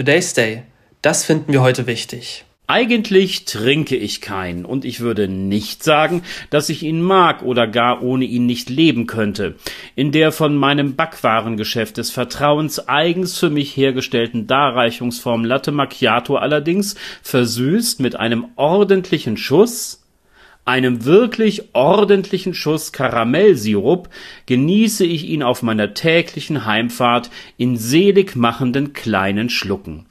Today's Day. Das finden wir heute wichtig. Eigentlich trinke ich keinen und ich würde nicht sagen, dass ich ihn mag oder gar ohne ihn nicht leben könnte. In der von meinem Backwarengeschäft des Vertrauens eigens für mich hergestellten Darreichungsform Latte Macchiato allerdings versüßt mit einem ordentlichen Schuss einem wirklich ordentlichen Schuss Karamellsirup genieße ich ihn auf meiner täglichen Heimfahrt in selig machenden kleinen Schlucken.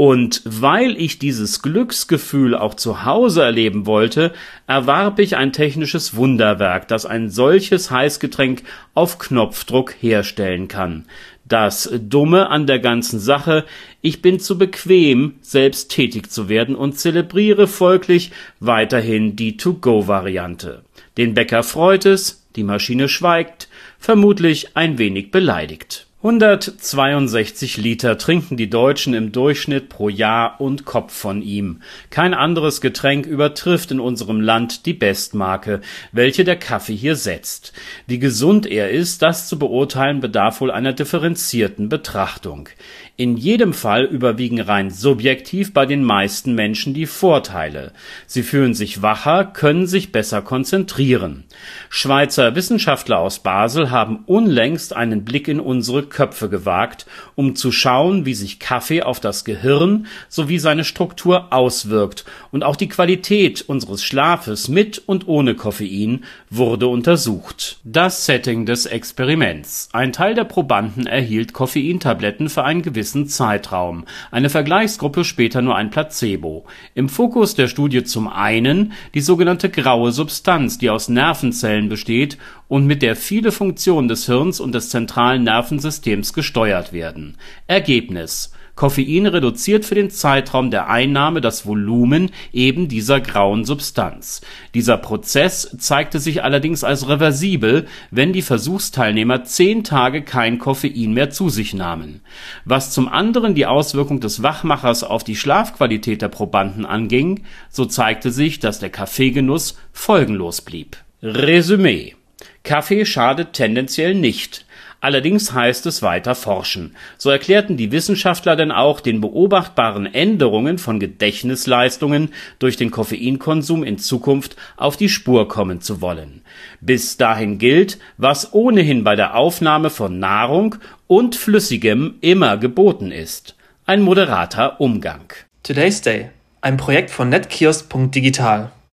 Und weil ich dieses Glücksgefühl auch zu Hause erleben wollte, erwarb ich ein technisches Wunderwerk, das ein solches Heißgetränk auf Knopfdruck herstellen kann. Das Dumme an der ganzen Sache, ich bin zu bequem, selbst tätig zu werden und zelebriere folglich weiterhin die To-Go-Variante. Den Bäcker freut es, die Maschine schweigt, vermutlich ein wenig beleidigt. 162 Liter trinken die Deutschen im Durchschnitt pro Jahr und Kopf von ihm. Kein anderes Getränk übertrifft in unserem Land die Bestmarke, welche der Kaffee hier setzt. Wie gesund er ist, das zu beurteilen bedarf wohl einer differenzierten Betrachtung. In jedem Fall überwiegen rein subjektiv bei den meisten Menschen die Vorteile. Sie fühlen sich wacher, können sich besser konzentrieren. Schweizer Wissenschaftler aus Basel haben unlängst einen Blick in unsere Köpfe gewagt, um zu schauen, wie sich Kaffee auf das Gehirn sowie seine Struktur auswirkt, und auch die Qualität unseres Schlafes mit und ohne Koffein wurde untersucht. Das Setting des Experiments. Ein Teil der Probanden erhielt Koffeintabletten für einen gewissen gewissen Zeitraum, eine Vergleichsgruppe später nur ein Placebo. Im Fokus der Studie zum einen die sogenannte graue Substanz, die aus Nervenzellen besteht und mit der viele Funktionen des Hirns und des zentralen Nervensystems gesteuert werden. Ergebnis Koffein reduziert für den Zeitraum der Einnahme das Volumen eben dieser grauen Substanz. Dieser Prozess zeigte sich allerdings als reversibel, wenn die Versuchsteilnehmer zehn Tage kein Koffein mehr zu sich nahmen. Was zum anderen die Auswirkung des Wachmachers auf die Schlafqualität der Probanden anging, so zeigte sich, dass der Kaffeegenuss folgenlos blieb. Resümee Kaffee schadet tendenziell nicht Allerdings heißt es weiter forschen. So erklärten die Wissenschaftler denn auch den beobachtbaren Änderungen von Gedächtnisleistungen durch den Koffeinkonsum in Zukunft auf die Spur kommen zu wollen. Bis dahin gilt, was ohnehin bei der Aufnahme von Nahrung und Flüssigem immer geboten ist. Ein moderater Umgang. Today's Day. Ein Projekt von netkiosk.digital.